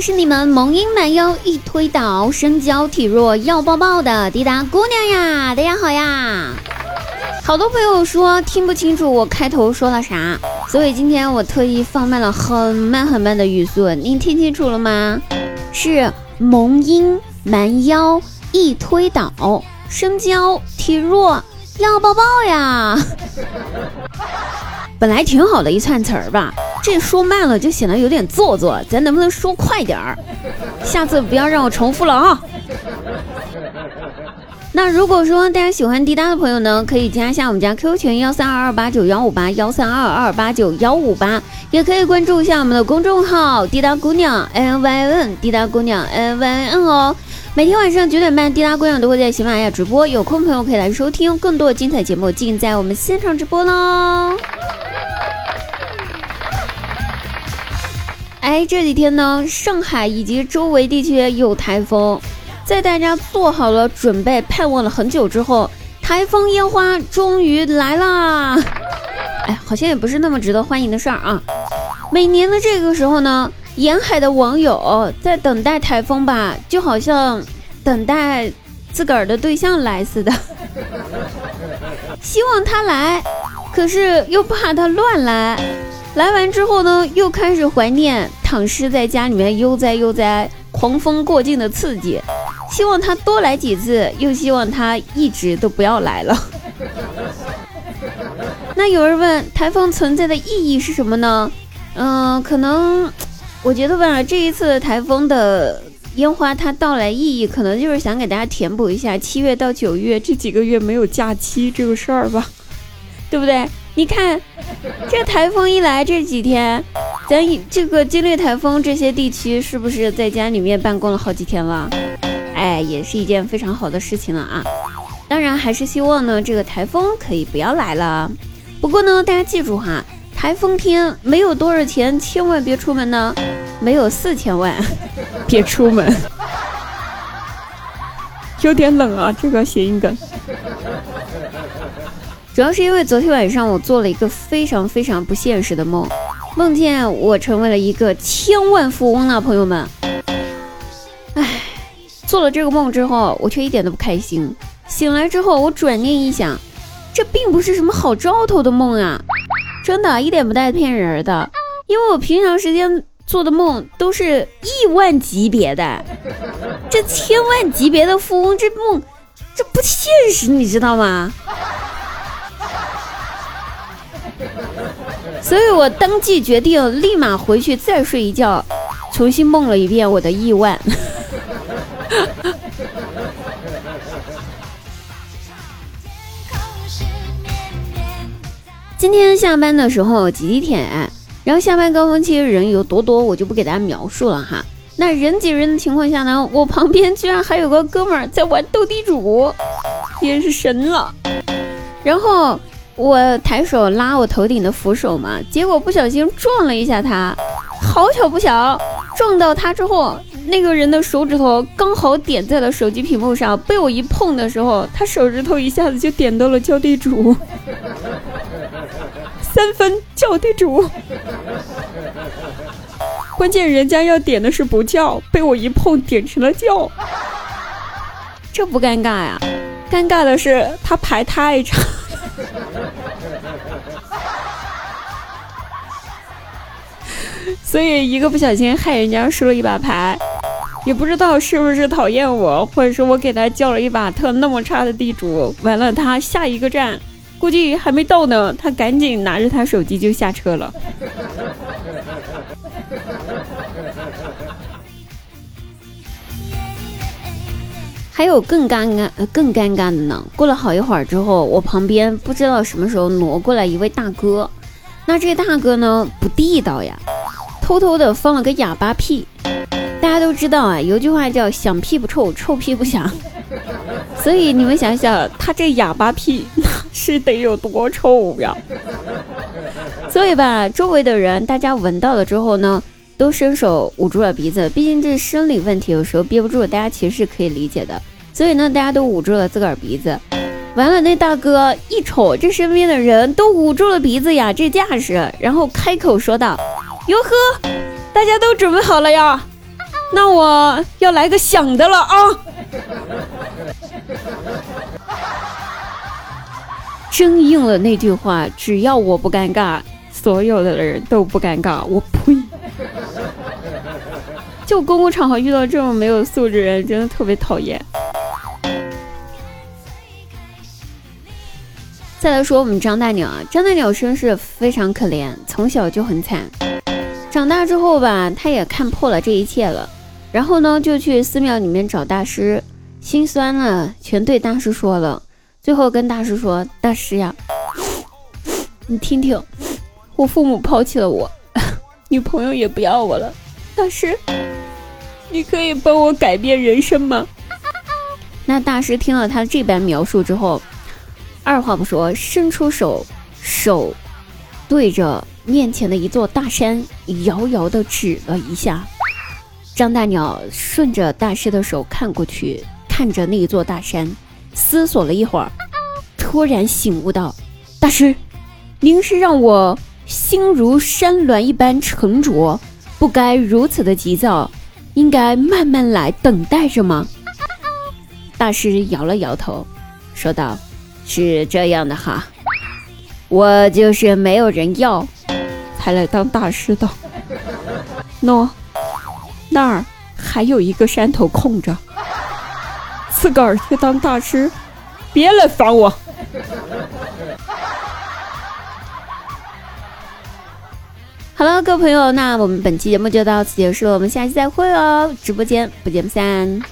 是你们萌音满腰一推倒，身娇体弱要抱抱的滴答姑娘呀！大家好呀！好多朋友说听不清楚我开头说了啥，所以今天我特意放慢了很慢很慢的语速，您听清楚了吗？是萌音蛮腰一推倒，身娇体弱要抱抱呀！本来挺好的一串词儿吧，这说慢了就显得有点做作，咱能不能说快点儿？下次不要让我重复了啊！那如果说大家喜欢滴答的朋友呢，可以加一下我们家 QQ 群幺三二二八九幺五八幺三二二八九幺五八，也可以关注一下我们的公众号滴答姑娘 N Y N 滴答姑娘 N Y N 哦。每天晚上九点半，滴答姑娘都会在喜马拉雅直播，有空朋友可以来收听更多精彩节目，尽在我们现场直播喽。哎，这几天呢，上海以及周围地区有台风，在大家做好了准备、盼望了很久之后，台风烟花终于来啦！哎，好像也不是那么值得欢迎的事儿啊。每年的这个时候呢，沿海的网友在等待台风吧，就好像等待自个儿的对象来似的，希望他来，可是又怕他乱来。来完之后呢，又开始怀念躺尸在家里面悠哉悠哉，狂风过境的刺激，希望他多来几次，又希望他一直都不要来了。那有人问，台风存在的意义是什么呢？嗯，可能我觉得吧，这一次台风的烟花它到来意义，可能就是想给大家填补一下七月到九月这几个月没有假期这个事儿吧，对不对？你看，这台风一来这几天，咱这个经历台风这些地区是不是在家里面办公了好几天了？哎，也是一件非常好的事情了啊！当然还是希望呢，这个台风可以不要来了。不过呢，大家记住哈，台风天没有多少钱，千万别出门呢。没有四千万，别出门。有点冷啊，这个谐音梗。主要是因为昨天晚上我做了一个非常非常不现实的梦，梦见我成为了一个千万富翁了，朋友们。唉，做了这个梦之后，我却一点都不开心。醒来之后，我转念一想，这并不是什么好兆头的梦啊，真的一点不带骗人的。因为我平常时间做的梦都是亿万级别的，这千万级别的富翁这梦，这不现实，你知道吗？所以我当即决定立马回去再睡一觉，重新梦了一遍我的亿万。今天下班的时候挤地铁，然后下班高峰期人有多多，我就不给大家描述了哈。那人挤人的情况下呢，我旁边居然还有个哥们儿在玩斗地主，也是神了。然后。我抬手拉我头顶的扶手嘛，结果不小心撞了一下他，好巧不巧，撞到他之后，那个人的手指头刚好点在了手机屏幕上，被我一碰的时候，他手指头一下子就点到了叫地主，三分叫地主，关键人家要点的是不叫，被我一碰点成了叫，这不尴尬呀？尴尬的是他牌太长。所以一个不小心害人家输了一把牌，也不知道是不是讨厌我，或者说我给他叫了一把特那么差的地主，完了他下一个站估计还没到呢，他赶紧拿着他手机就下车了。还有更尴尬、更尴尬的呢。过了好一会儿之后，我旁边不知道什么时候挪过来一位大哥，那这大哥呢不地道呀，偷偷的放了个哑巴屁。大家都知道啊，有句话叫“响屁不臭，臭屁不响”，所以你们想想，他这哑巴屁那是得有多臭呀？所以吧，周围的人大家闻到了之后呢，都伸手捂住了鼻子，毕竟这是生理问题，有时候憋不住，大家其实是可以理解的。所以呢，大家都捂住了自个儿鼻子。完了，那大哥一瞅，这身边的人都捂住了鼻子呀，这架势，然后开口说道：“哟呵，大家都准备好了呀？那我要来个响的了啊！真应了那句话，只要我不尴尬，所有的人都不尴尬。我呸！就公共场合遇到这种没有素质人，真的特别讨厌。再来说我们张大鸟啊，张大鸟身世非常可怜，从小就很惨。长大之后吧，他也看破了这一切了，然后呢，就去寺庙里面找大师，心酸了，全对大师说了。最后跟大师说：“大师呀，你听听，我父母抛弃了我，女朋友也不要我了。大师，你可以帮我改变人生吗？” 那大师听了他这般描述之后，二话不说，伸出手，手对着。面前的一座大山，遥遥的指了一下。张大鸟顺着大师的手看过去，看着那座大山，思索了一会儿，突然醒悟道：“大师，您是让我心如山峦一般沉着，不该如此的急躁，应该慢慢来，等待着吗？”大师摇了摇头，说道：“是这样的哈，我就是没有人要。”才来当大师的，喏，那儿还有一个山头空着，自个儿去当大师，别来烦我。好了，各位朋友，那我们本期节目就到此结束了，我们下期再会哦，直播间不见不散。